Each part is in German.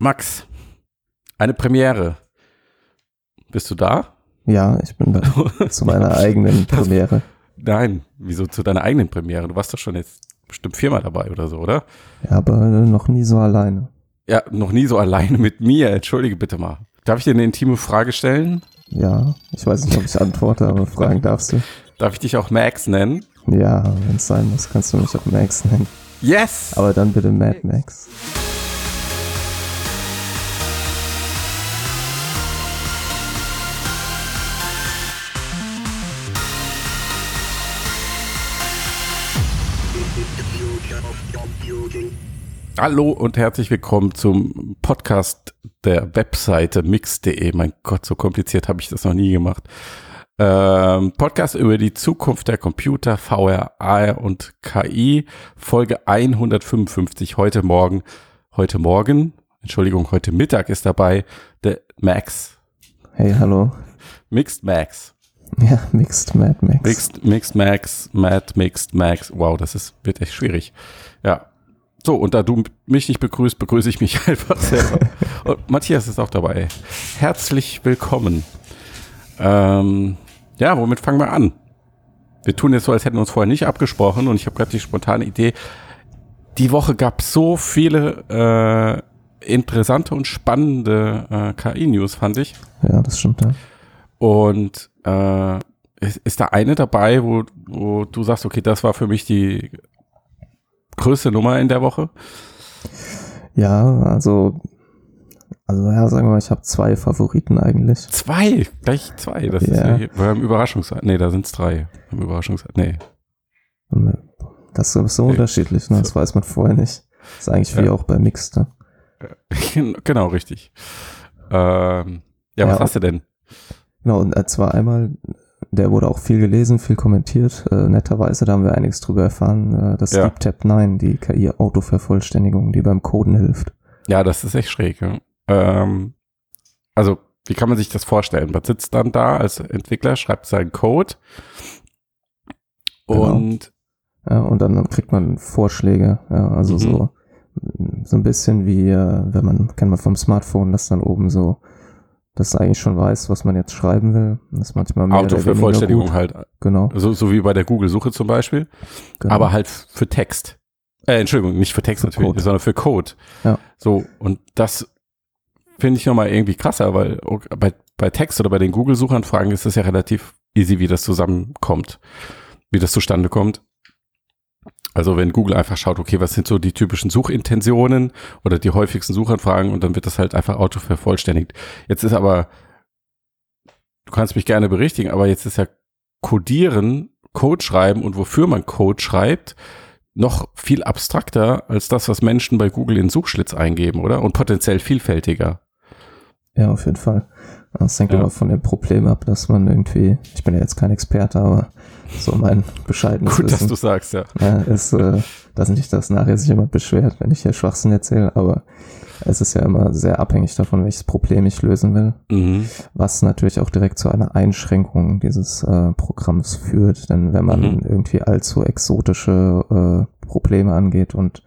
Max, eine Premiere. Bist du da? Ja, ich bin da. zu meiner eigenen Premiere. Nein, wieso zu deiner eigenen Premiere? Du warst doch schon jetzt bestimmt viermal dabei oder so, oder? Ja, aber noch nie so alleine. Ja, noch nie so alleine mit mir. Entschuldige bitte mal. Darf ich dir eine intime Frage stellen? Ja, ich weiß nicht, ob ich antworte, aber fragen darfst du. Darf ich dich auch Max nennen? Ja, wenn es sein muss, kannst du mich auch Max nennen. Yes! Aber dann bitte Mad Max. Hallo und herzlich willkommen zum Podcast der Webseite mix.de. Mein Gott, so kompliziert habe ich das noch nie gemacht. Ähm, Podcast über die Zukunft der Computer, VR, AR und KI, Folge 155. Heute Morgen, heute Morgen, Entschuldigung, heute Mittag ist dabei der Max. Hey, hallo. Mixed Max. Ja, Mixed Mad Max. Mixed, Mixed Max, Mad Mixed Max. Wow, das ist, wird echt schwierig. Ja, so, und da du mich nicht begrüßt, begrüße ich mich einfach selber. und Matthias ist auch dabei. Herzlich willkommen. Ähm, ja, womit fangen wir an? Wir tun jetzt so, als hätten wir uns vorher nicht abgesprochen und ich habe gerade die spontane Idee. Die Woche gab so viele äh, interessante und spannende äh, KI-News, fand ich. Ja, das stimmt. Ja. Und äh, ist, ist da eine dabei, wo, wo du sagst, okay, das war für mich die größte Nummer in der Woche? Ja, also, also ja, sagen wir mal, ich habe zwei Favoriten eigentlich. Zwei, gleich zwei. Das Ja. ist ja, wir haben Überraschungs, nee, da sind es drei. Überraschungs, nee. Das ist so Ja. unterschiedlich, ne? das weiß man vorher nicht. Das ist eigentlich wie Ja. auch bei Mixed. Ne? genau, richtig. Ähm, ja, was Ja. hast du denn? Genau, und äh, zwar einmal, der wurde auch viel gelesen, viel kommentiert. Äh, netterweise, da haben wir einiges drüber erfahren. Äh, das Ja. Deep Tap 9, die KI-Autovervollständigung, die beim Coden hilft. Ja, das ist echt schräg. Ja. Ähm, also, wie kann man sich das vorstellen? Man sitzt dann da als Entwickler, schreibt seinen Code Genau. und Ja, und dann kriegt man Vorschläge. Ja, also Mhm. so, so ein bisschen wie, äh, wenn man, kennt man vom Smartphone, dass dann oben so, dass eigentlich schon weiß, was man jetzt schreiben will. Das ist manchmal mehr Autovervollständigung gut. halt. Genau, So, so wie bei der Google-Suche zum Beispiel. genau. aber halt für Text. Äh, Entschuldigung, nicht für Text Für natürlich, Code. sondern für Code. Ja. So, und das finde ich nochmal irgendwie krasser, weil bei, bei Text oder bei den Google-Suchanfragen ist es ja relativ easy, wie das zusammenkommt, wie das zustande kommt. Also wenn Google einfach schaut, okay, was sind so die typischen Suchintentionen oder die häufigsten Suchanfragen und dann wird das halt einfach autovervollständigt. Jetzt ist aber, du kannst mich gerne berichtigen, aber jetzt ist ja Codieren, Code schreiben und wofür man Code schreibt, noch viel abstrakter als das, was Menschen bei Google in Suchschlitz eingeben, oder? Und potenziell vielfältiger. Ja, auf jeden Fall. Das hängt Ja. immer von dem Problem ab, dass man irgendwie, ich bin ja jetzt kein Experte, aber so mein bescheidenes Gut, dass Wissen du sagst, ja. ja, ist, äh, dass nicht, dass nachher sich jemand beschwert, wenn ich hier Schwachsinn erzähle, aber es ist ja immer sehr abhängig davon, welches Problem ich lösen will, Mhm. was natürlich auch direkt zu einer Einschränkung dieses äh, Programms führt, denn wenn man Mhm. irgendwie allzu exotische äh, Probleme angeht und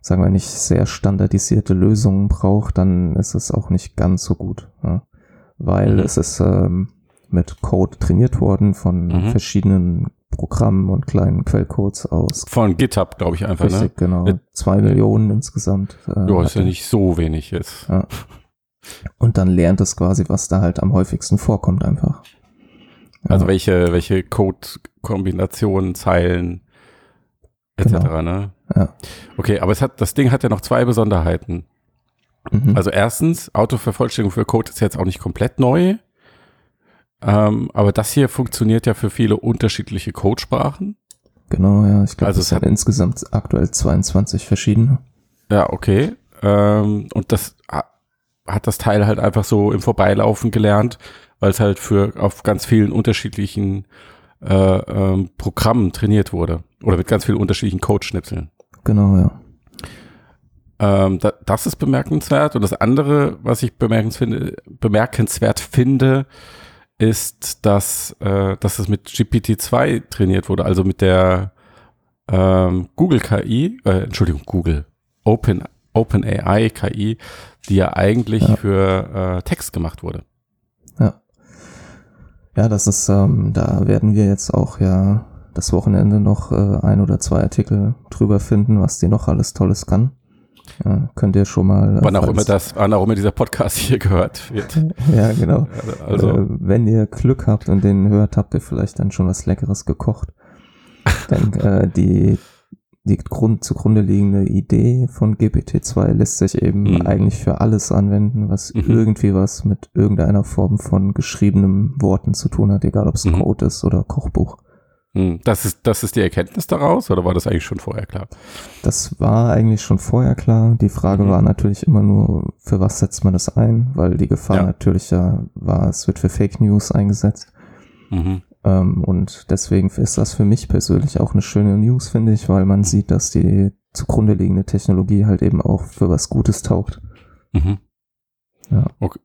sagen wir nicht sehr standardisierte Lösungen braucht, dann ist es auch nicht ganz so gut. Ja? Weil Mhm. es ist ähm, mit Code trainiert worden von Mhm. verschiedenen Programmen und kleinen Quellcodes aus. Von GitHub, glaube ich einfach, Richtig, genau. Mit- Zwei Millionen insgesamt. Äh, ne? Ja, ist ja nicht so wenig jetzt. Ja. Und dann lernt es quasi, was da halt am häufigsten vorkommt einfach. Ja. Also welche, welche Code-Kombinationen, Zeilen, etc., Genau. ne? Ja. Okay, aber es hat, das Ding hat ja noch zwei Besonderheiten. Mhm. Also erstens, Autovervollständigung für Code ist jetzt auch nicht komplett neu. Ähm, aber das hier funktioniert ja für viele unterschiedliche Codesprachen. Genau, ja. Ich glaube, Also es hat- insgesamt aktuell 22 verschiedene. Ja, okay. Ähm, und das ha- hat das Teil halt einfach so im Vorbeilaufen gelernt, weil es halt für auf ganz vielen unterschiedlichen äh, ähm, Programmen trainiert wurde. Oder mit ganz vielen unterschiedlichen Codeschnipseln. Genau, ja. Ähm, da, das ist bemerkenswert. Und das andere, was ich bemerkenswert finde, bemerkenswert finde ist, dass, äh, dass es mit GPT-2 trainiert wurde, also mit der ähm, Google KI, äh, Entschuldigung, Google, Open OpenAI KI, die ja eigentlich Ja. für äh, Text gemacht wurde. Ja. Ja, das ist, ähm, da werden wir jetzt auch ja das Wochenende noch äh, ein oder zwei Artikel drüber finden, was die noch alles Tolles kann. Ja, könnt ihr schon mal. äh, Wann auch immer das, wann auch immer dieser Podcast hier gehört wird. Ja, genau. Also, äh, wenn ihr Glück habt und den hört, habt ihr vielleicht dann schon was Leckeres gekocht. Denn äh, die, die Grund, zugrunde liegende Idee von GPT-2 lässt sich eben Mhm. eigentlich für alles anwenden, was Mhm. irgendwie was mit irgendeiner Form von geschriebenen Worten zu tun hat, egal ob es Mhm. Code ist oder Kochbuch. Hm, das ist, das ist die Erkenntnis daraus oder war das eigentlich schon vorher klar? Das war eigentlich schon vorher klar. Die Frage Mhm. war natürlich immer nur, für was setzt man das ein? Weil die Gefahr Ja. natürlich ja war, es wird für Fake News eingesetzt. Mhm. Ähm, und deswegen ist das für mich persönlich auch eine schöne News, finde ich, weil man sieht, dass die zugrunde liegende Technologie halt eben auch für was Gutes taugt. Mhm. Ja. Okay.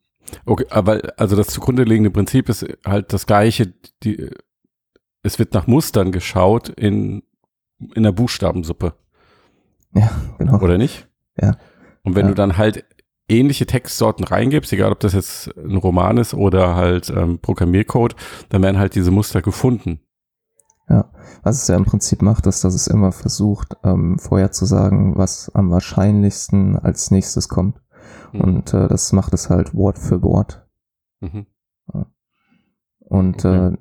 Okay, aber also das zugrunde liegende Prinzip ist halt das gleiche. Die, es wird nach Mustern geschaut in, in der Buchstabensuppe, Genau. oder nicht? Ja. Und wenn Ja. du dann halt ähnliche Textsorten reingibst, egal ob das jetzt ein Roman ist oder halt ähm, Programmiercode, dann werden halt diese Muster gefunden. Was es ja im Prinzip macht, ist, dass es immer versucht, ähm, vorherzusagen, was am wahrscheinlichsten als nächstes kommt. Mhm. Und äh, das macht es halt Wort für Wort. Mhm. Und Okay. äh,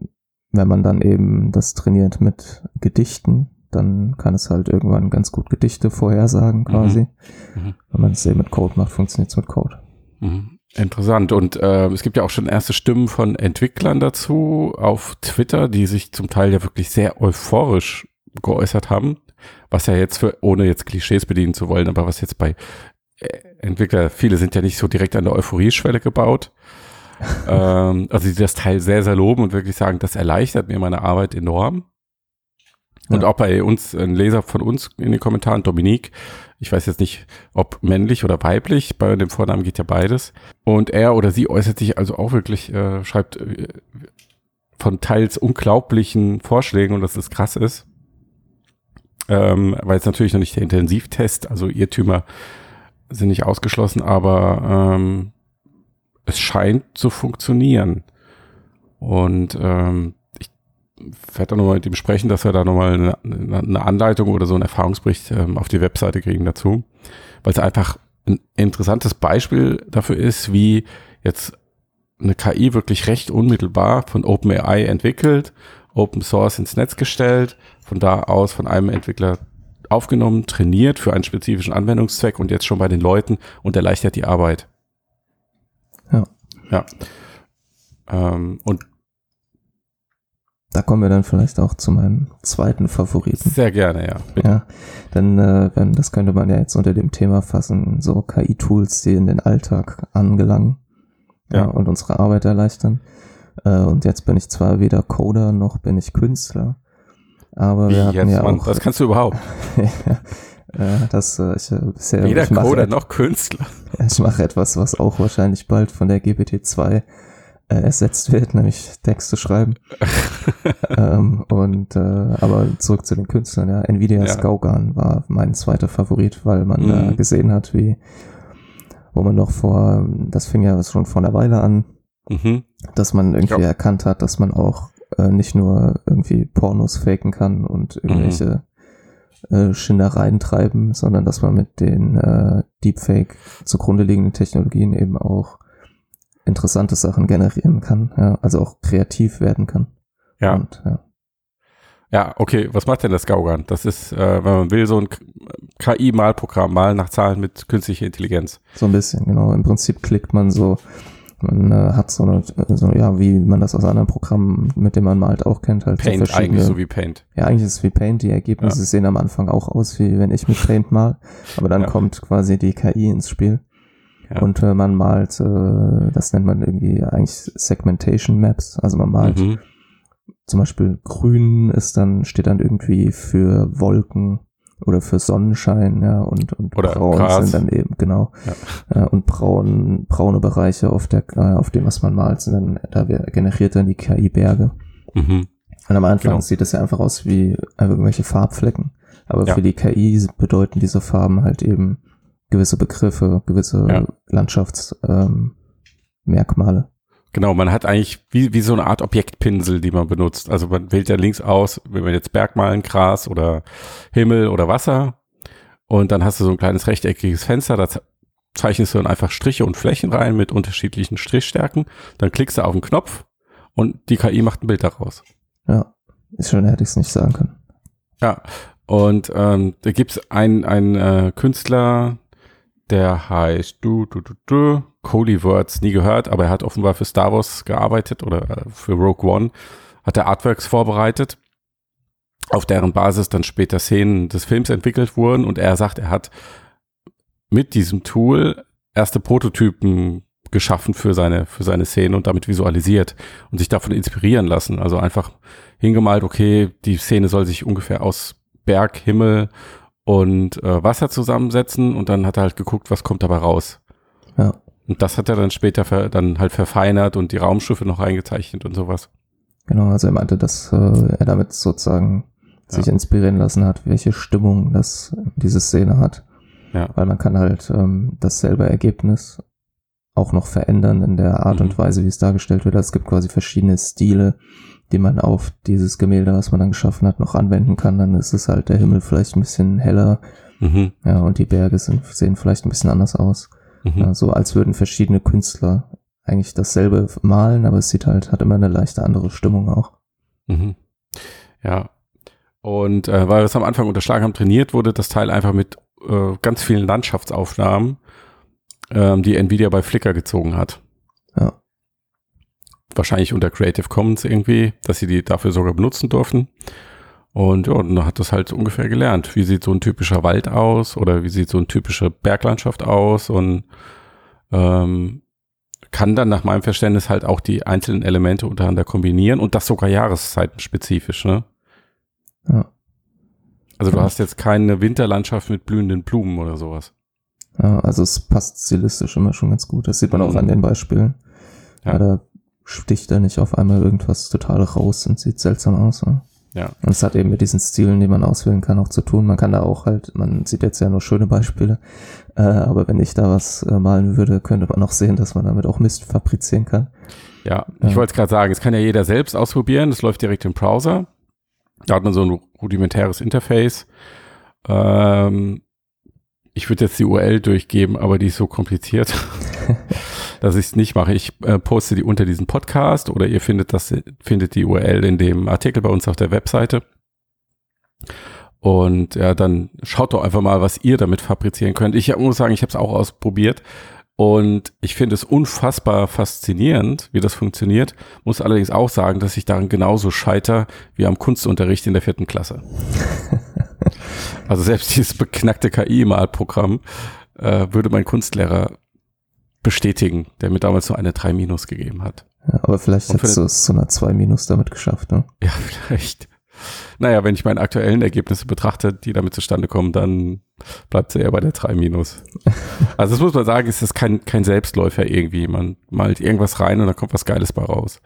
wenn man dann eben das trainiert mit Gedichten, dann kann es halt irgendwann ganz gut Gedichte vorhersagen quasi. Mhm. Wenn man es eben mit Code macht, funktioniert es mit Code. Mhm. Interessant. Und ähm, es gibt ja auch schon erste Stimmen von Entwicklern dazu auf Twitter, die sich zum Teil ja wirklich sehr euphorisch geäußert haben, was ja jetzt für, ohne jetzt Klischees bedienen zu wollen, aber was jetzt bei äh, Entwickler, viele sind ja nicht so direkt an der Euphorieschwelle gebaut. Ähm, also die das Teil sehr, sehr loben und wirklich sagen, das erleichtert mir meine Arbeit enorm. Und Ja. auch bei uns, ein Leser von uns in den Kommentaren, Dominique, ich weiß jetzt nicht, ob männlich oder weiblich, bei dem Vornamen geht ja beides. Und er oder sie äußert sich also auch wirklich, äh, schreibt äh, von teils unglaublichen Vorschlägen und dass es krass ist. Ähm, weil es natürlich noch nicht der Intensivtest, also Irrtümer sind nicht ausgeschlossen, aber ähm, es scheint zu funktionieren. Und ähm, ich werde da nochmal mit ihm sprechen, dass wir da nochmal eine, eine eine Anleitung oder so einen Erfahrungsbericht ähm, auf die Webseite kriegen dazu, weil es einfach ein interessantes Beispiel dafür ist, wie jetzt eine KI wirklich recht unmittelbar von OpenAI entwickelt, Open Source ins Netz gestellt, von da aus von einem Entwickler aufgenommen, trainiert für einen spezifischen Anwendungszweck und jetzt schon bei den Leuten und erleichtert die Arbeit. Ja. Ja. Ähm, und Da kommen wir dann vielleicht auch zu meinem zweiten Favoriten. sehr gerne, ja. Bitte. Ja, dann, äh, wenn, das könnte man ja jetzt unter dem Thema fassen, so KI-Tools, die in den Alltag angelangen ja. Ja. und unsere Arbeit erleichtern. Äh, und jetzt bin ich zwar weder Coder noch bin ich Künstler, aber wir Wie hatten jetzt, ja Mann, auch das kannst du überhaupt. äh, das äh, ich, äh, bisher Weder ich mache, Coder noch Künstler. ich mache etwas, was auch wahrscheinlich bald von der GPT-2 äh, ersetzt wird, nämlich Texte schreiben. ähm, und äh, aber zurück zu den Künstlern, ja. Nvidias Ja. Gaugan war mein zweiter Favorit, weil man Mhm. da gesehen hat, wie wo man noch vor, das fing ja schon vor einer Weile an, Mhm. dass man irgendwie Ja. erkannt hat, dass man auch äh, nicht nur irgendwie Pornos faken kann und irgendwelche äh, Schindereien treiben, sondern dass man mit den äh, Deepfake zugrunde liegenden Technologien eben auch interessante Sachen generieren kann, ja, also auch kreativ werden kann. Ja. Und, ja. Ja, okay, was macht denn das Gaugan? Das ist, äh, wenn man will, so ein KI-Malprogramm, mal nach Zahlen mit künstlicher Intelligenz. So ein bisschen, genau. Im Prinzip klickt man so, man äh, hat so eine, so, ja, wie man das aus anderen Programmen, mit denen man malt, auch kennt, halt so Paint verschiedene. eigentlich so wie Paint. Ja, eigentlich ist es wie Paint. Die Ergebnisse sehen am Anfang auch aus, wie wenn ich mit Paint mal. Aber dann Ja. kommt quasi die KI ins Spiel. Ja. Und äh, man malt, äh, das nennt man irgendwie eigentlich Segmentation Maps. Also man malt Mhm. zum Beispiel grün ist dann, steht dann irgendwie für Wolken oder für Sonnenschein, ja, und, und Oder braun Gras. sind dann eben, genau. Ja. und braun, braune Bereiche auf der, äh, auf dem, was man malt, sind dann, da generiert dann die KI Berge. Mhm. Und am Anfang Genau. sieht es ja einfach aus wie einfach irgendwelche Farbflecken. Aber Ja. für die KI bedeuten diese Farben halt eben gewisse Begriffe, gewisse Ja. Landschaftsmerkmale. Ähm. Genau, man hat eigentlich wie, wie so eine Art Objektpinsel, die man benutzt. Also man wählt ja links aus, wenn man jetzt Berg malen, Gras oder Himmel oder Wasser. Und dann hast du so ein kleines rechteckiges Fenster, da ze- zeichnest du dann einfach Striche und Flächen rein mit unterschiedlichen Strichstärken. Dann klickst du auf den Knopf und die KI macht ein Bild daraus. Ja, ist schon, hätte ich es nicht sagen können. Ja, und ähm, da gibt's einen, einen äh, Künstler, der heißt du, du, du, du, Coley Words, nie gehört, aber er hat offenbar für Star Wars gearbeitet oder äh, für Rogue One, hat er Artworks vorbereitet, auf deren Basis dann später Szenen des Films entwickelt wurden. Und er sagt, er hat mit diesem Tool erste Prototypen geschaffen für seine, für seine Szene und damit visualisiert und sich davon inspirieren lassen. Also einfach hingemalt, okay, die Szene soll sich ungefähr aus Berg, Himmel und äh, Wasser zusammensetzen und dann hat er halt geguckt, was kommt dabei raus. Ja. Und das hat er dann später ver dann halt verfeinert und die Raumschiffe noch eingezeichnet und sowas. Genau, also er meinte, dass äh, er damit sozusagen sich Ja. inspirieren lassen hat, welche Stimmung das diese Szene hat. Ja. Weil man kann halt ähm, dasselbe Ergebnis auch noch verändern in der Art Mhm. und Weise, wie es dargestellt wird. Also es gibt quasi verschiedene Stile, die man auf dieses Gemälde, was man dann geschaffen hat, noch anwenden kann. Dann ist es halt der Himmel vielleicht ein bisschen heller, Mhm. ja, und die Berge sind, sehen vielleicht ein bisschen anders aus. Mhm. Ja, so als würden verschiedene Künstler eigentlich dasselbe malen, aber es sieht halt, hat immer eine leichte andere Stimmung auch. Mhm. Ja. Und äh, weil wir es am Anfang unterschlagen haben, trainiert wurde das Teil einfach mit äh, ganz vielen Landschaftsaufnahmen, ähm, die Nvidia bei Flickr gezogen hat. Ja. Wahrscheinlich unter Creative Commons irgendwie, dass sie die dafür sogar benutzen durften. Und ja, und dann hat das halt ungefähr gelernt. Wie sieht so ein typischer Wald aus oder wie sieht so eine typische Berglandschaft aus und ähm, kann dann nach meinem Verständnis halt auch die einzelnen Elemente untereinander kombinieren und das sogar jahreszeitenspezifisch, ne? Ja. Also du Ja. hast jetzt keine Winterlandschaft mit blühenden Blumen oder sowas. Ja, also es passt stilistisch immer schon ganz gut. Das sieht man auch Mhm. an den Beispielen. Ja. Ja. da sticht da nicht auf einmal irgendwas total raus und sieht seltsam aus. Ja. Ja. Und es hat eben mit diesen Stilen, die man auswählen kann, auch zu tun. Man kann da auch halt, man sieht jetzt ja nur schöne Beispiele, äh, aber wenn ich da was äh, malen würde, könnte man auch sehen, dass man damit auch Mist fabrizieren kann. Ja, Ja. ich wollte es gerade sagen, es kann ja jeder selbst ausprobieren. Das läuft direkt im Browser. Da hat man so ein rudimentäres Interface. Ähm, ich würde jetzt die URL durchgeben, aber die ist so kompliziert, dass ich es nicht mache. Ich äh, poste die unter diesen Podcast oder ihr findet das, findet die URL in dem Artikel bei uns auf der Webseite. Und ja, dann schaut doch einfach mal, was ihr damit fabrizieren könnt. Ich muss sagen, ich habe es auch ausprobiert und ich finde es unfassbar faszinierend, wie das funktioniert. Muss allerdings auch sagen, dass ich daran genauso scheiter wie am Kunstunterricht in der vierten Klasse. also selbst dieses beknackte KI-Malprogramm äh, würde mein Kunstlehrer bestätigen, der mir damals nur eine 3 Minus gegeben hat. Ja, aber vielleicht Und hättest du es zu einer 2 Minus damit geschafft. Ne? Ja, vielleicht. Naja, wenn ich meine aktuellen Ergebnisse betrachte, die damit zustande kommen, dann bleibt es eher bei der 3 Minus. Also das muss man sagen, es ist kein, kein Selbstläufer irgendwie. Man malt irgendwas rein und da kommt was Geiles bei raus.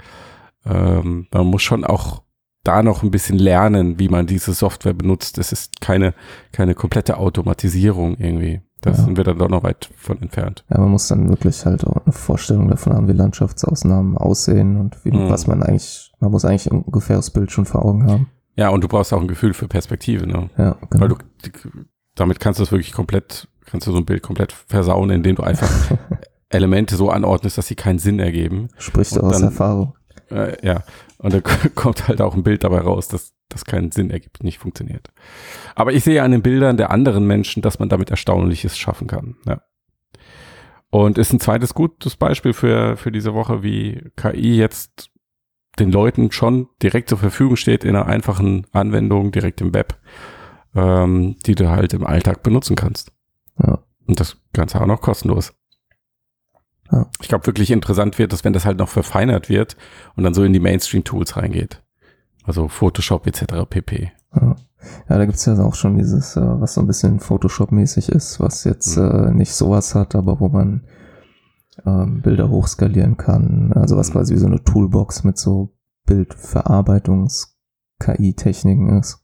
Ähm, man muss schon auch da noch ein bisschen lernen, wie man diese Software benutzt. Es ist keine, keine komplette Automatisierung irgendwie. Da Ja. sind wir dann doch noch weit von entfernt. Ja, man muss dann wirklich halt auch eine Vorstellung davon haben, wie Landschaftsausnahmen aussehen und wie, Mhm. was man eigentlich, man muss eigentlich ein ungefähres Bild schon vor Augen haben. Ja, und du brauchst auch ein Gefühl für Perspektive, ne? Ja, genau. Weil du, damit kannst du es wirklich komplett, kannst du so ein Bild komplett versauen, indem du einfach Elemente so anordnest, dass sie keinen Sinn ergeben. Sprichst du aus dann- Erfahrung. Äh, ja, und dann kommt halt auch ein Bild dabei raus, das, das keinen Sinn ergibt, nicht funktioniert. Aber ich sehe an den Bildern der anderen Menschen, dass man damit Erstaunliches schaffen kann. Ja. Und ist ein zweites gutes Beispiel für, für diese Woche, wie KI jetzt den Leuten schon direkt zur Verfügung steht in einer einfachen Anwendung, direkt im Web, ähm, die du halt im Alltag benutzen kannst. Ja. Und das Ganze auch noch kostenlos. Ja. Ich glaube, wirklich interessant wird es, wenn das halt noch verfeinert wird und dann so in die Mainstream-Tools reingeht. Also Photoshop etc. pp. Ja, ja da gibt's ja auch schon dieses, äh, was so ein bisschen Photoshop-mäßig ist, was jetzt Mhm. äh, nicht sowas hat, aber wo man ähm, Bilder hochskalieren kann. Also was Mhm. quasi wie so eine Toolbox mit so Bildverarbeitungs-KI-Techniken ist.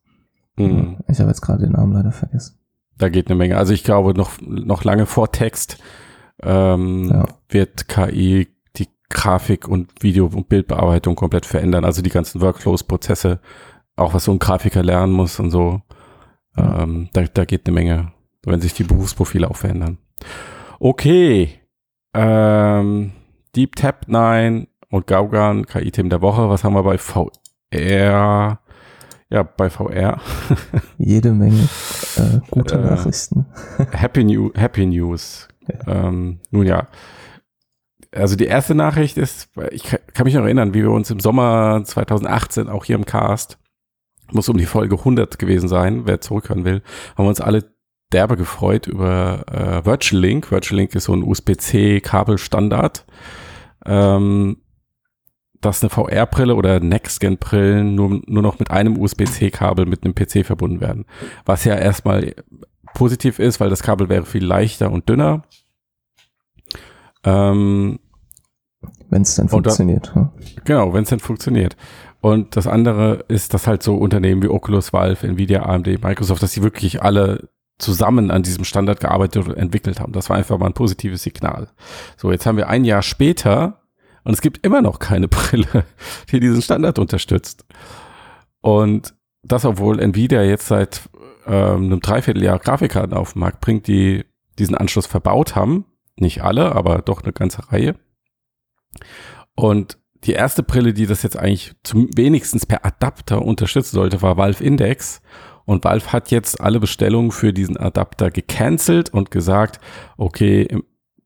Mhm. Ich habe jetzt gerade den Namen leider vergessen. da geht eine Menge. Also ich glaube, noch, noch lange vor Text ähm, Ja. wird KI die Grafik und Video- und Bildbearbeitung komplett verändern. Also die ganzen Workflows, Prozesse, auch was so ein Grafiker lernen muss und so. Ja. Ähm, da, da geht eine Menge, wenn sich die Berufsprofile auch verändern. Okay. Ähm, Deep Tap 9 und Gaugan, KI-Themen der Woche. Was haben wir bei VR? Ja, bei VR. Jede Menge äh, gute Äh, Nachrichten. Happy, New Happy News. Ähm, nun ja. Also die erste Nachricht ist, ich kann mich noch erinnern, wie wir uns im Sommer 2018 auch hier im Cast, muss um die Folge 100 gewesen sein, wer zurückhören will, haben wir uns alle derbe gefreut über äh, Virtual Link. Virtual Link ist so ein USB-C-Kabelstandard, ähm, dass eine VR-Brille oder Next-Gen-Brillen nur, nur noch mit einem USB-C-Kabel mit einem PC verbunden werden. Was ja erstmal positiv ist, weil das Kabel wäre viel leichter und dünner. Ähm, Wenn es da- funktioniert. ja. Genau, wenn es denn funktioniert. Und das andere ist, dass halt so Unternehmen wie Oculus, Valve, Nvidia, AMD, Microsoft, dass die wirklich alle zusammen an diesem Standard gearbeitet und entwickelt haben. Das war einfach mal ein positives Signal. So, jetzt haben wir ein Jahr später und es gibt immer noch keine Brille, die diesen Standard unterstützt. Und das, obwohl Nvidia jetzt seit ähm, einem Dreivierteljahr Grafikkarten auf den Markt bringt, die diesen Anschluss verbaut haben. Nicht alle, aber doch eine ganze Reihe. Und die erste Brille, die das jetzt eigentlich zum wenigstens per Adapter unterstützen sollte, war Valve Index. Und Valve hat jetzt alle Bestellungen für diesen Adapter gecancelt und gesagt, okay,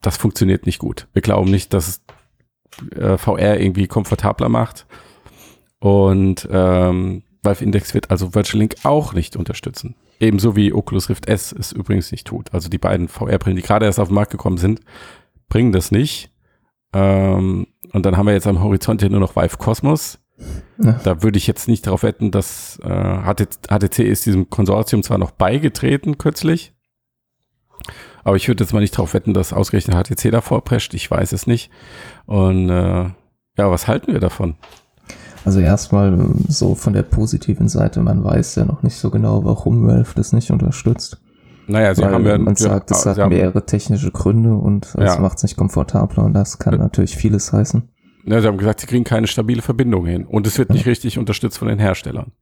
das funktioniert nicht gut. Wir glauben nicht, dass es äh, VR irgendwie komfortabler macht. Und ähm, Valve Index wird also Virtual Link auch nicht unterstützen. Ebenso wie Oculus Rift S es übrigens nicht tut. Also die beiden VR-Brillen, die gerade erst auf den Markt gekommen sind, bringen das nicht. Ähm, und dann haben wir jetzt am Horizont hier nur noch Vive Cosmos. Ja. Da würde ich jetzt nicht darauf wetten, dass äh, HTC ist diesem Konsortium zwar noch beigetreten kürzlich, aber ich würde jetzt mal nicht darauf wetten, dass ausgerechnet HTC davor prescht. Ich weiß es nicht. Und äh, ja, was halten wir davon? Also erstmal ähm, so von der positiven Seite, man weiß ja noch nicht so genau, warum Valve das nicht unterstützt. Naja, sie Weil haben ja, man sagt, es hat mehrere technische Gründe und es Ja. macht es nicht komfortabler und das kann Ja. natürlich vieles heißen. Ja, sie haben gesagt, sie kriegen keine stabile Verbindung hin und es wird nicht richtig unterstützt von den Herstellern.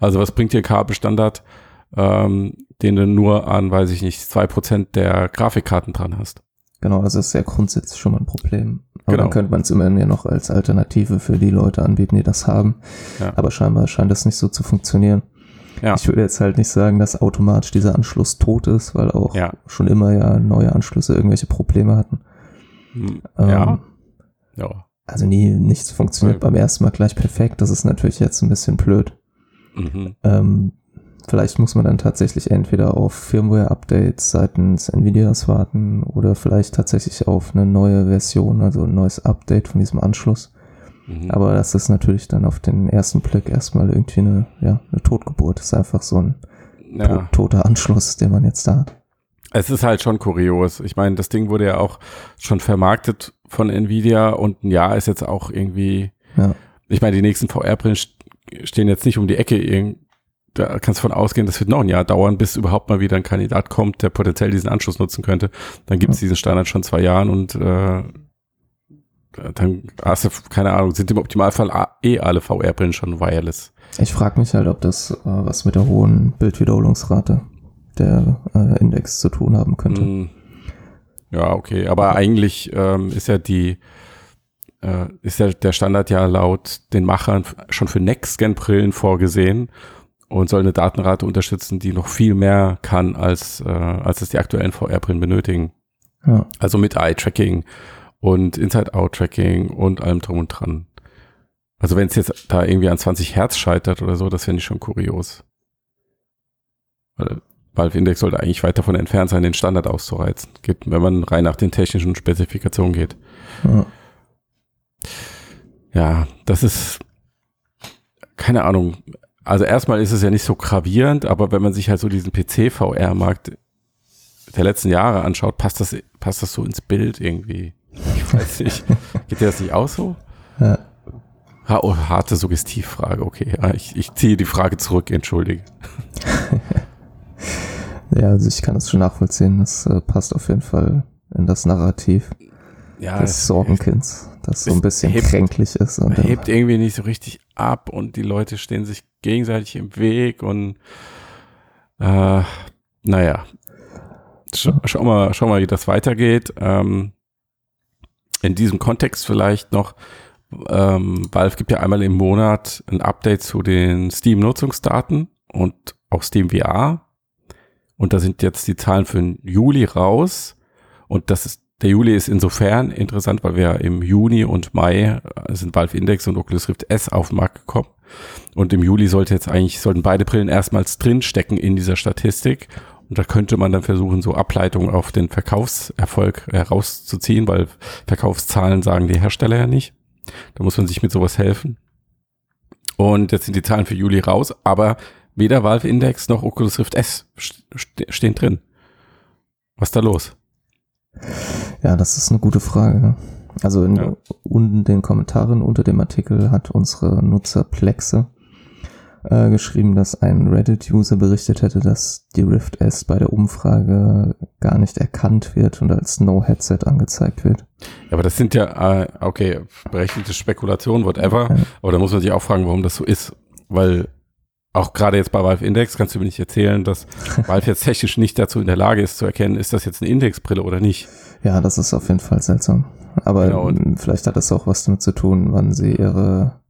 Also was bringt dir Kabelstandard, ähm, den du nur an, weiß ich nicht, zwei Prozent der Grafikkarten dran hast? Genau, also das ist ja grundsätzlich schon mal ein Problem. Aber Genau. dann könnte man es immerhin ja noch als Alternative für die Leute anbieten, die das haben. Ja. Aber scheinbar scheint das nicht so zu funktionieren. Ja. Ich würde jetzt halt nicht sagen, dass automatisch dieser Anschluss tot ist, weil auch Ja. schon immer ja neue Anschlüsse irgendwelche Probleme hatten. Hm, Ähm, Ja. Ja. Also nie, nichts funktioniert beim ersten Mal gleich perfekt. Das ist natürlich jetzt ein bisschen blöd. Mhm. Ähm, vielleicht muss man dann tatsächlich entweder auf Firmware-Updates seitens Nvidias warten oder vielleicht tatsächlich auf eine neue Version, also ein neues Update von diesem Anschluss. Mhm. Aber das ist natürlich dann auf den ersten Blick erstmal irgendwie eine, ja, eine Totgeburt. Das ist einfach so ein ja. to toter Anschluss, den man jetzt da hat. Es ist halt schon kurios. Ich meine, das Ding wurde ja auch schon vermarktet von Nvidia und ein Jahr ist jetzt auch irgendwie, Ja. ich meine, die nächsten VR-Brillen st- stehen jetzt nicht um die Ecke. Da kannst du von ausgehen, das wird noch ein Jahr dauern, bis überhaupt mal wieder ein Kandidat kommt, der potenziell diesen Anschluss nutzen könnte. Dann gibt es diesen Standard schon zwei Jahren und äh, dann hast du, keine Ahnung, sind im Optimalfall eh alle VR-Brillen schon wireless. Ich frage mich halt, ob das äh, was mit der hohen Bildwiederholungsrate der äh, Index zu tun haben könnte. Mm. Ja, okay. Aber eigentlich ähm, ist ja die äh, ist ja der Standard ja laut den Machern schon für Next-Gen-Brillen vorgesehen und soll eine Datenrate unterstützen, die noch viel mehr kann, als, äh, als es die aktuellen VR-Brillen benötigen. Ja. Also mit Eye-Tracking und Inside-Out-Tracking und allem drum und dran. Also wenn es jetzt da irgendwie an 20 Hertz scheitert oder so, das finde ich schon kurios. Weil Valve Index sollte eigentlich weit davon entfernt sein, den Standard auszureizen, geht, wenn man rein nach den technischen Spezifikationen geht. Ja. Ja, das ist keine Ahnung. Also erstmal ist es ja nicht so gravierend, aber wenn man sich halt so diesen PC-VR-Markt der letzten Jahre anschaut, passt das, passt das so ins Bild irgendwie. Ich weiß nicht. Geht dir das nicht auch so? Ja. Ha oh, harte Suggestivfrage, okay. Ah, Ich, ich ziehe die Frage zurück, entschuldige. Ja, also ich kann das schon nachvollziehen. Das äh, passt auf jeden Fall in das Narrativ Ja, des es Sorgenkinds, das so ein bisschen hebt- kränklich ist. Und hebt irgendwie nicht so richtig ab und die Leute stehen sich gegenseitig im Weg und äh, naja. Sch schau mal, schau mal, wie das weitergeht. Ähm, in diesem Kontext vielleicht noch, ähm, Valve gibt ja einmal im Monat ein Update zu den Steam-Nutzungsdaten und auch Steam VR. Und da sind jetzt die Zahlen für den Juli raus. Und das ist, der Juli ist insofern interessant, weil wir im Juni und Mai äh, sind Valve Index und Oculus Rift S auf den Markt gekommen. Und im Juli sollte jetzt eigentlich, sollten beide Brillen erstmals drinstecken in dieser Statistik. Und da könnte man dann versuchen, so Ableitungen auf den Verkaufserfolg herauszuziehen, weil Verkaufszahlen sagen die Hersteller ja nicht. Da muss man sich mit sowas helfen. Und jetzt sind die Zahlen für Juli raus, aber weder Valve Index noch Oculus Rift S st stehen drin. Was ist da los? Ja, das ist eine gute Frage. Also in Ja. unten den Kommentaren unter dem Artikel hat unsere Nutzer Plexe äh, geschrieben, dass ein Reddit-User berichtet hätte, dass die Rift S bei der Umfrage gar nicht erkannt wird und als No-Headset angezeigt wird. Ja, aber das sind ja, äh, okay, berechtigte Spekulationen, whatever. Ja. Aber da muss man sich auch fragen, warum das so ist. Weil auch gerade jetzt bei Valve Index kannst du mir nicht erzählen, dass Valve jetzt technisch nicht dazu in der Lage ist zu erkennen, ist das jetzt eine Indexbrille oder nicht. Ja, das ist auf jeden Fall seltsam. Aber Genau, vielleicht hat das auch was damit zu tun, wann sie ihre,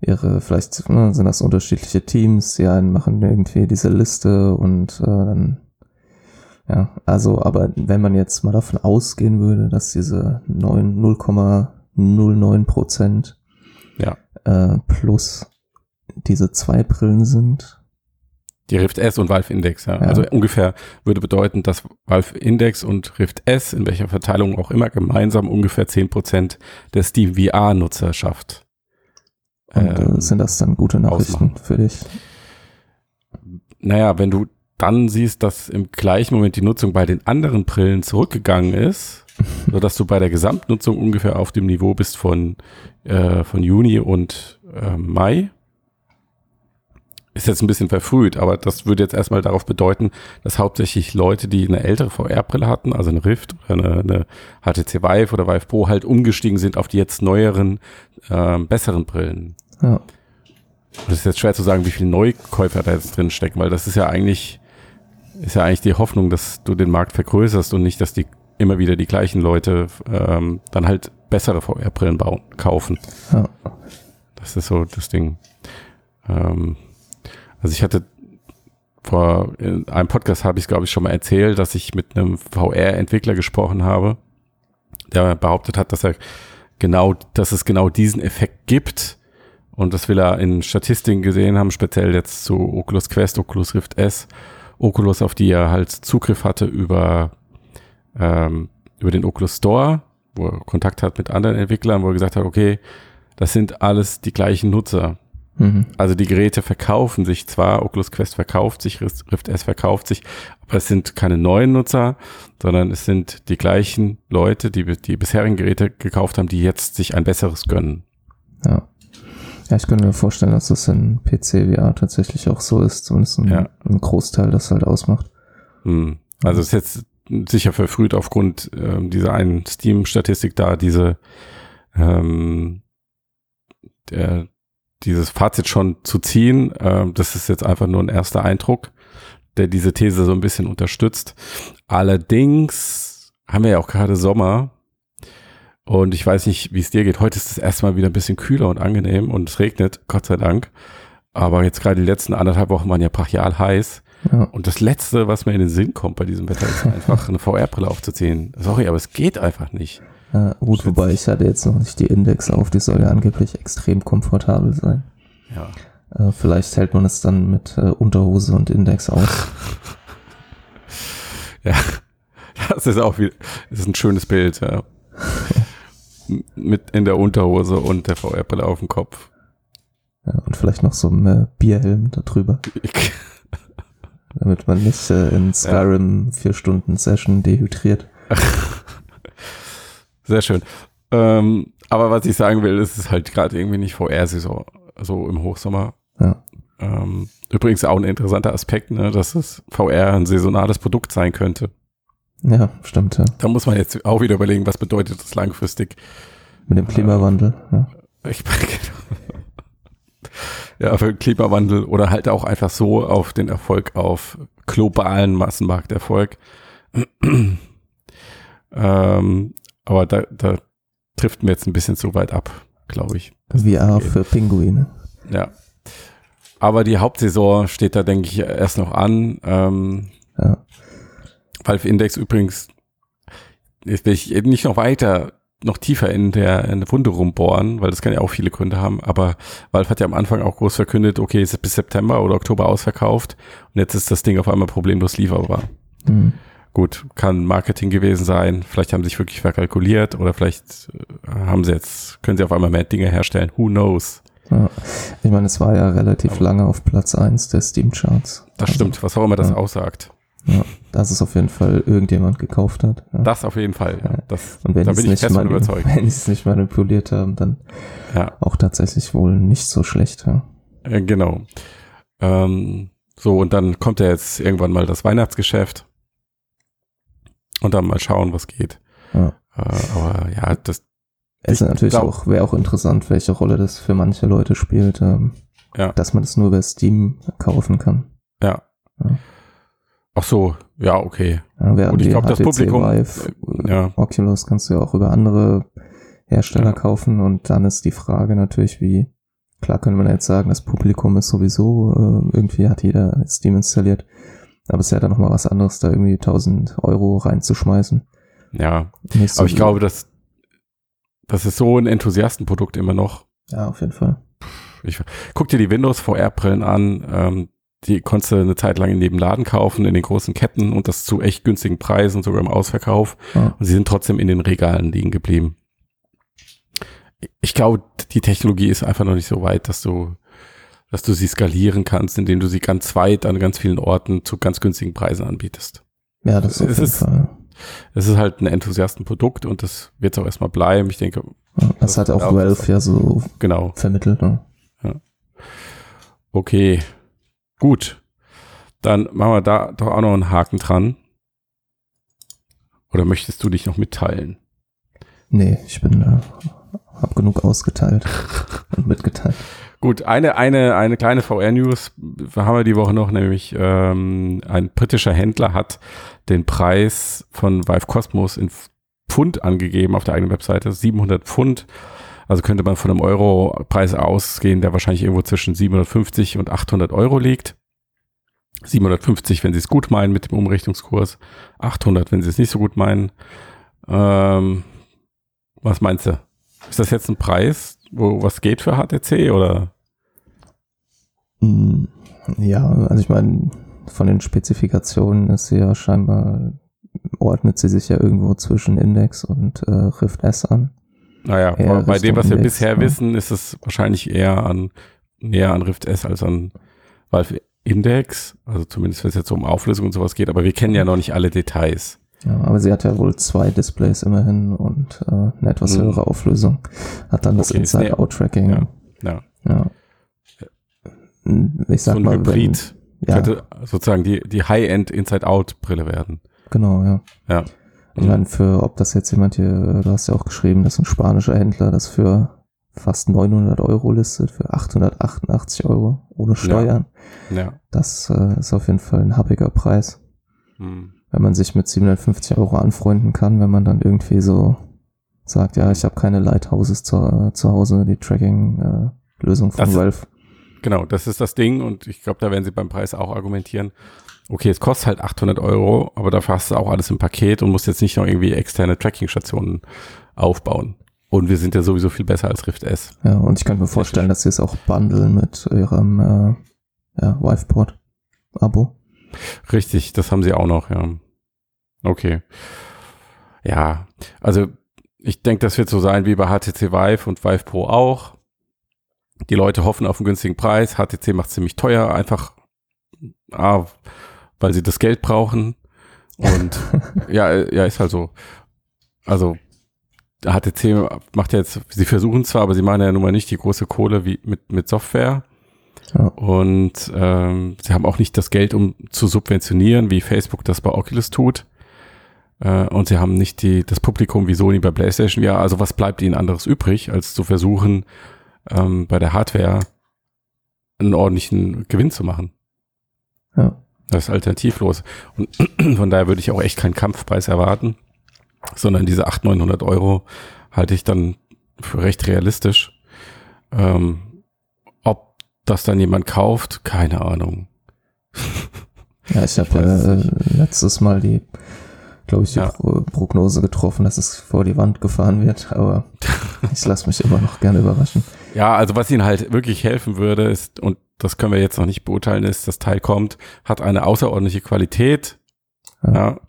ihre, vielleicht ne, sind das unterschiedliche Teams, die einen machen irgendwie diese Liste und äh, dann, ja, also, aber wenn man jetzt mal davon ausgehen würde, dass diese 9 0,09 Prozent Ja. äh, plus diese zwei Brillen sind, Die Rift S und Valve Index, ja. Ja. Also ungefähr würde bedeuten, dass Valve Index und Rift S, in welcher Verteilung auch immer, gemeinsam ungefähr 10% der Steam VR-Nutzer schafft. und Ähm, äh, sind das dann gute Nachrichten ausmachen. für dich? naja, wenn du dann siehst, dass im gleichen Moment die Nutzung bei den anderen Brillen zurückgegangen ist, sodass du bei der Gesamtnutzung ungefähr auf dem Niveau bist von, äh, von Juni und äh, Mai. Ist jetzt ein bisschen verfrüht, aber das würde jetzt erstmal darauf bedeuten, dass hauptsächlich Leute, die eine ältere VR-Brille hatten, also eine Rift oder eine, eine HTC Vive oder Vive Pro, halt umgestiegen sind auf die jetzt neueren, ähm, besseren Brillen. Ja. Und es ist jetzt schwer zu sagen, wie viele Neukäufer da jetzt drin stecken, weil das ist ja eigentlich, ist ja eigentlich die Hoffnung, dass du den Markt vergrößerst und nicht, dass die immer wieder die gleichen Leute ähm, dann halt bessere VR-Brillen bauen, kaufen. Ja. Das ist so das Ding. Ähm, also ich hatte vor in einem Podcast habe ich es glaube ich schon mal erzählt, dass ich mit einem VR-Entwickler gesprochen habe, der behauptet hat, dass er genau, dass es genau diesen Effekt gibt. Und das will er in Statistiken gesehen haben, speziell jetzt zu Oculus Quest, Oculus Rift S, Oculus, auf die er halt Zugriff hatte über, ähm, über den Oculus Store, wo er Kontakt hat mit anderen Entwicklern, wo er gesagt hat, okay, das sind alles die gleichen Nutzer. Mhm. Also die Geräte verkaufen sich zwar, Oculus Quest verkauft sich, Rift S verkauft sich, aber es sind keine neuen Nutzer, sondern es sind die gleichen Leute, die die bisherigen Geräte gekauft haben, die jetzt sich ein besseres gönnen. Ja. Ja, ich könnte mir vorstellen, dass das in PC VR tatsächlich auch so ist, zumindest ein, Ja. ein Großteil das halt ausmacht. Hm. Also es ist jetzt sicher verfrüht aufgrund ähm, dieser einen Steam-Statistik da, diese ähm, der, dieses Fazit schon zu ziehen. Ähm, das ist jetzt einfach nur ein erster Eindruck, der diese These so ein bisschen unterstützt. Allerdings haben wir ja auch gerade Sommer und ich weiß nicht, wie es dir geht. Heute ist es erstmal wieder ein bisschen kühler und angenehm und es regnet, Gott sei Dank. Aber jetzt gerade die letzten anderthalb Wochen waren ja brachial heiß. Ja. Und das Letzte, was mir in den Sinn kommt bei diesem Wetter, ist einfach eine VR-Brille aufzuziehen. Sorry, aber es geht einfach nicht. Äh, gut, wobei ich hatte jetzt noch nicht die Index auf, die soll ja angeblich extrem komfortabel sein. Ja. Äh, vielleicht hält man es dann mit äh, Unterhose und Index aus. Ja, das ist auch wieder, das ist ein schönes Bild, ja. Mit in der Unterhose und der VR-Brille auf dem Kopf. Ja, und vielleicht noch so ein äh, Bierhelm darüber, damit man nicht äh, in Skyrim vier Stunden Session dehydriert. Sehr schön. Ähm, aber was ich sagen will, ist es ist halt gerade irgendwie nicht VR-Saison, so im Hochsommer. Ja. Ähm, übrigens auch ein interessanter Aspekt, ne, dass das VR ein saisonales Produkt sein könnte. Ja, stimmt. Ja. Da muss man jetzt auch wieder überlegen, was bedeutet das langfristig. Mit dem Klimawandel. Ja. Ich ja, für Klimawandel oder halt auch einfach so auf den Erfolg, auf globalen Massenmarkterfolg. ähm, aber da, da trifft mir jetzt ein bisschen zu weit ab, glaube ich. VR für Pinguine. Ja. Aber die Hauptsaison steht da, denke ich, erst noch an. Ähm, Ja. Valve Index übrigens, jetzt will ich eben nicht noch weiter, noch tiefer in der, in der Wunde rumbohren, weil das kann ja auch viele Gründe haben, aber Valve hat ja am Anfang auch groß verkündet, okay, es ist bis September oder Oktober ausverkauft und jetzt ist das Ding auf einmal problemlos lieferbar. Hm. Gut, kann Marketing gewesen sein, vielleicht haben sie sich wirklich verkalkuliert oder vielleicht äh, haben sie jetzt, können sie auf einmal mehr Dinge herstellen, who knows. Ja. Ich meine, es war ja relativ Aber- lange auf Platz 1 der Steam-Charts. Das Also, stimmt, was auch immer das ja. aussagt. Ja, dass es auf jeden Fall irgendjemand gekauft hat. Ja. Das auf jeden Fall, ja. Das, Und wenn da bin ich nicht, fest mani- überzeugt. wenn die es nicht manipuliert haben, dann Ja. auch tatsächlich wohl nicht so schlecht. Ja. Äh, genau. Ähm, so, und dann kommt ja jetzt irgendwann mal das Weihnachtsgeschäft. Und dann mal schauen, was geht. Ja. Äh, aber ja, das, Es ist Ich natürlich glaub- auch, wäre auch interessant, welche Rolle das für manche Leute spielt, ähm, Ja. dass man das nur über Steam kaufen kann. ja. Ja. Ach so, ja, okay. Ja, Und ich die glaub, das Publikum, Vive, äh, ja. Oculus kannst du ja auch über andere Hersteller Ja. kaufen und dann ist die Frage natürlich, wie, klar könnte man jetzt sagen, das Publikum ist sowieso, äh, irgendwie hat jeder Steam installiert, aber es ist ja dann nochmal was anderes, da irgendwie 1000 Euro reinzuschmeißen. Ja, Nicht so aber ich glaube, dass das ist so ein Enthusiastenprodukt immer noch. Ja, auf jeden Fall. Guck dir die Windows VR-Brillen an. Ähm, die konntest du eine Zeit lang in jedem Laden kaufen, in den großen Ketten und das zu echt günstigen Preisen, sogar im Ausverkauf. Ja. Und sie sind trotzdem in den Regalen liegen geblieben. Ich glaube, die Technologie ist einfach noch nicht so weit, dass du, dass du sie skalieren kannst, indem du sie ganz weit an ganz vielen Orten zu ganz günstigen Preisen anbietest. Ja, das ist Es jeden ist- Fall. Es ist halt ein Enthusiastenprodukt und das wird es auch erstmal bleiben. Ich denke, Ja, das Das hat auch Valve ja so genau. vermittelt. Ne? Okay, gut. Dann machen wir da doch auch noch einen Haken dran. Oder möchtest du dich noch mitteilen? Nee, ich bin, äh, hab genug ausgeteilt und mitgeteilt. Gut, eine, eine, eine kleine VR-News haben wir die Woche noch, nämlich ähm, ein britischer Händler hat den Preis von Vive Cosmos in Pfund angegeben auf der eigenen Webseite, 700 Pfund. Also könnte man von einem Euro-Preis ausgehen, der wahrscheinlich irgendwo zwischen 750 und 800 Euro liegt. 750, wenn sie es gut meinen mit dem Umrichtungskurs, 800, wenn sie es nicht so gut meinen. Ähm, was meinst du? Ist das jetzt ein Preis, wo was geht für HTC oder? Mm, Ja, also ich meine, von den Spezifikationen ist sie ja scheinbar, ordnet sie sich ja irgendwo zwischen Index und äh, Rift S an. Naja, Eher bei dem, was wir Index, bisher ja. wissen, ist es wahrscheinlich eher an, näher an Rift S als an Valve Index. Also zumindest, wenn es jetzt um Auflösung und sowas geht. Aber wir kennen ja noch nicht alle Details. Ja, aber sie hat ja wohl zwei Displays immerhin und äh, eine etwas Mhm. höhere Auflösung. Hat dann das Okay, Inside-Out-Tracking. Ja. Ja, Ja. Mm, Ich so sag ein mal, wenn, Hybrid ja, könnte sozusagen die, die High-End Inside-Out-Brille werden. genau, ja. Ja. Ich meine, für, ob das jetzt jemand hier, du hast ja auch geschrieben, dass ein spanischer Händler das für fast 900 Euro listet, für 888 Euro ohne Steuern. Ja. Das äh, ist auf jeden Fall ein happiger Preis. Hm. Wenn man sich mit 750 Euro anfreunden kann, wenn man dann irgendwie so sagt, ja, ich habe keine Lighthouses zu, äh, zu Hause, die Tracking-Lösung von Das- Valve. Genau, das ist das Ding und ich glaube, da werden sie beim Preis auch argumentieren. Okay, es kostet halt 800 Euro, aber dafür hast du auch alles im Paket und musst jetzt nicht noch irgendwie externe Tracking-Stationen aufbauen. Und wir sind ja sowieso viel besser als Rift S. Ja, und ich könnte mir vorstellen, dass sie es auch bundeln mit ihrem äh, ja, Viveport-Abo. Richtig, das haben sie auch noch, ja. Okay. Ja, also ich denke, das wird so sein wie bei HTC Vive und Vive Pro auch. Die Leute hoffen auf einen günstigen Preis. HTC macht ziemlich teuer, einfach, ah, weil sie das Geld brauchen. Und ja, ja, ist halt so. Also HTC macht ja jetzt, sie versuchen zwar, aber sie machen ja nun mal nicht die große Kohle wie mit, mit Software. Ja. Und ähm, sie haben auch nicht das Geld, um zu subventionieren, wie Facebook das bei Oculus tut. Äh, und sie haben nicht die, das Publikum wie Sony bei PlayStation. Ja, also was bleibt ihnen anderes übrig, als zu versuchen, ähm, bei der Hardware einen ordentlichen Gewinn zu machen. Ja. Das ist alternativlos. Und von daher würde ich auch echt keinen Kampfpreis erwarten, sondern diese 800, 900 Euro halte ich dann für recht realistisch. Ähm, das dann jemand kauft, keine Ahnung. Ja, ich habe äh, letztes Mal die, glaube ich, die ja. Prognose getroffen, dass es vor die Wand gefahren wird, aber ich lasse mich immer noch gerne überraschen. Ja, also was ihnen halt wirklich helfen würde, ist, und das können wir jetzt noch nicht beurteilen, ist, das Teil kommt, hat eine außerordentliche Qualität. Ja. ja.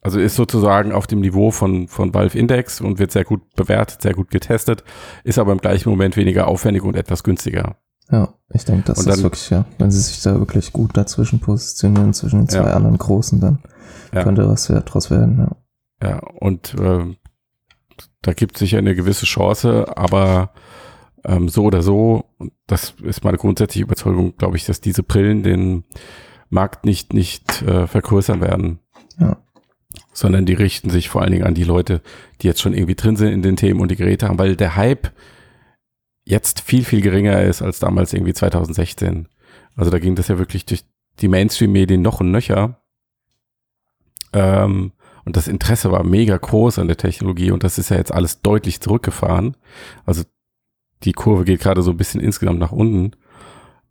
Also ist sozusagen auf dem Niveau von, von Valve Index und wird sehr gut bewertet, sehr gut getestet, ist aber im gleichen Moment weniger aufwendig und etwas günstiger. Ja, ich denke, das und ist wirklich, ja, wenn sie sich da wirklich gut dazwischen positionieren, zwischen den zwei ja. anderen Großen, dann ja. könnte was draus werden, ja. Ja, und äh, da gibt es sicher eine gewisse Chance, aber ähm, so oder so, das ist meine grundsätzliche Überzeugung, glaube ich, dass diese Brillen den Markt nicht, nicht äh, vergrößern werden. Ja. Sondern die richten sich vor allen Dingen an die Leute, die jetzt schon irgendwie drin sind in den Themen und die Geräte haben, weil der Hype jetzt viel, viel geringer ist als damals irgendwie 2016. Also da ging das ja wirklich durch die Mainstream-Medien noch und nöcher. Ähm, und das Interesse war mega groß an der Technologie und das ist ja jetzt alles deutlich zurückgefahren. Also die Kurve geht gerade so ein bisschen insgesamt nach unten.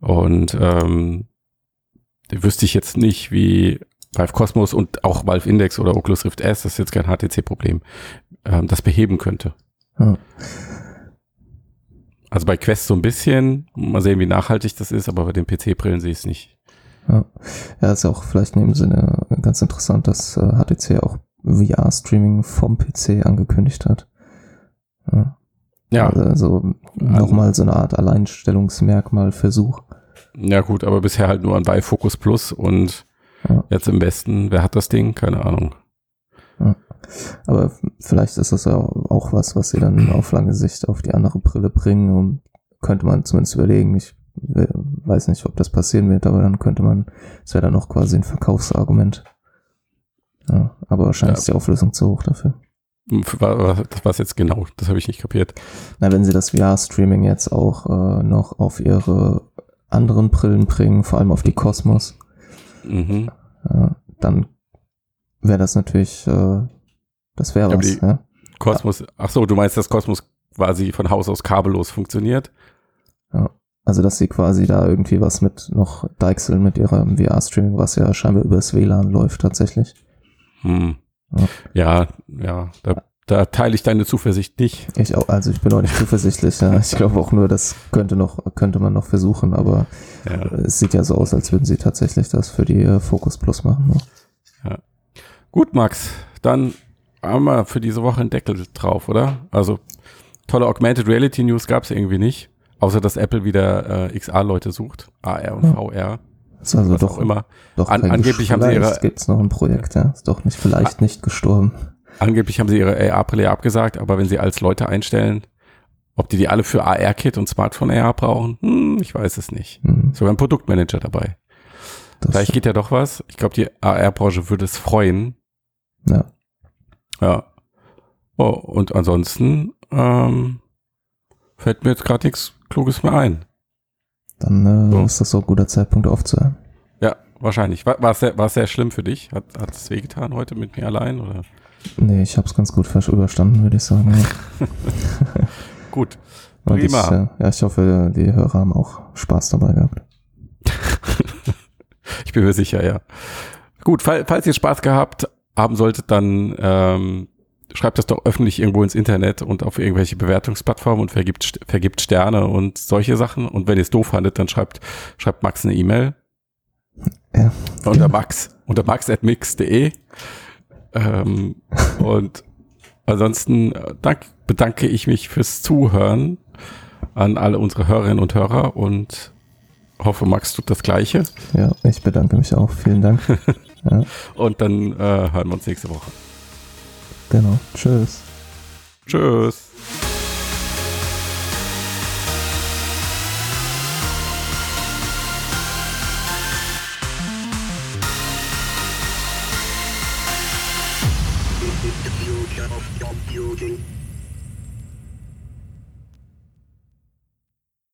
Und ähm, wüsste ich jetzt nicht, wie Valve Cosmos und auch Valve Index oder Oculus Rift S, das ist jetzt kein HTC-Problem, ähm, das beheben könnte. Hm. Also bei Quest so ein bisschen, mal sehen, wie nachhaltig das ist, aber bei den PC-Brillen sehe ich es nicht. Ja. ja, ist auch vielleicht in dem Sinne ganz interessant, dass äh, HTC auch VR-Streaming vom PC angekündigt hat. Ja. Ja. Also, also nochmal so eine Art Alleinstellungsmerkmal-Versuch. Ja gut, aber bisher halt nur an bei Focus Plus und ja. jetzt im Westen, wer hat das Ding? Keine Ahnung. Ja. Aber vielleicht ist das ja auch was, was sie dann auf lange Sicht auf die andere Brille bringen und könnte man zumindest überlegen. Ich weiß nicht, ob das passieren wird, aber dann könnte man, es wäre dann auch quasi ein Verkaufsargument. Ja, aber wahrscheinlich ja. ist die Auflösung zu hoch dafür. Das war jetzt genau, das habe ich nicht kapiert. Na, wenn sie das VR-Streaming jetzt auch äh, noch auf ihre anderen Brillen bringen, vor allem auf die Cosmos, mhm. äh, dann wäre das natürlich, äh, das wäre ja, was. Ja? Cosmos, ach so, du meinst, dass Cosmos quasi von Haus aus kabellos funktioniert? Ja, also dass sie quasi da irgendwie was mit noch deichseln mit ihrem VR-Streaming, was ja scheinbar übers WLAN läuft tatsächlich. Hm. Ja, ja, da, da teile ich deine Zuversicht nicht. Ich auch, also ich bin auch nicht zuversichtlich. Ja. Ich glaube auch nur, das könnte noch, könnte man noch versuchen, aber ja. es sieht ja so aus, als würden sie tatsächlich das für die äh, Focus Plus machen. Ne? Ja. Gut, Max, dann haben wir für diese Woche einen Deckel drauf, oder? Also tolle Augmented Reality News gab es irgendwie nicht, außer dass Apple wieder äh, XR-Leute sucht, AR und ja. VR. Ist also was doch, immer. Doch An, angeblich haben sie ihre. Gibt es noch ein Projekt, ja. Ist doch nicht vielleicht nicht gestorben. Angeblich haben sie ihre AR-Brille abgesagt, aber wenn sie als Leute einstellen, ob die die alle für AR-Kit und Smartphone-AR brauchen, hm, ich weiß es nicht. Hm. Sogar ein Produktmanager dabei. Das Vielleicht geht ja doch was. Ich glaube, die AR-Branche würde es freuen. Ja. Ja. Oh, und ansonsten ähm, fällt mir jetzt gerade nichts Kluges mehr ein. Dann äh, so. ist das so ein guter Zeitpunkt aufzuhören. Ja, wahrscheinlich. War, war, es sehr, war sehr schlimm für dich? Hat, hat es wehgetan heute mit mir allein? Oder? Nee, ich habe es ganz gut überstanden, würde ich sagen. Gut. Prima. Ich, äh, ja, ich hoffe, die Hörer haben auch Spaß dabei gehabt. ich bin mir sicher, ja. Gut, fall, falls ihr Spaß gehabt haben solltet, dann ähm, schreibt das doch öffentlich irgendwo ins Internet und auf irgendwelche Bewertungsplattformen und vergibt, vergibt Sterne und solche Sachen. Und wenn ihr es doof fandet, dann schreibt, schreibt Max eine E-Mail. Ja. Unter Max, unter max.mix.de. Ähm, und ansonsten äh, dank, bedanke ich mich fürs Zuhören an alle unsere Hörerinnen und Hörer und hoffe, Max tut das Gleiche. Ja, ich bedanke mich auch. Vielen Dank. ja. Und dann äh, hören wir uns nächste Woche. Genau. Tschüss. Tschüss.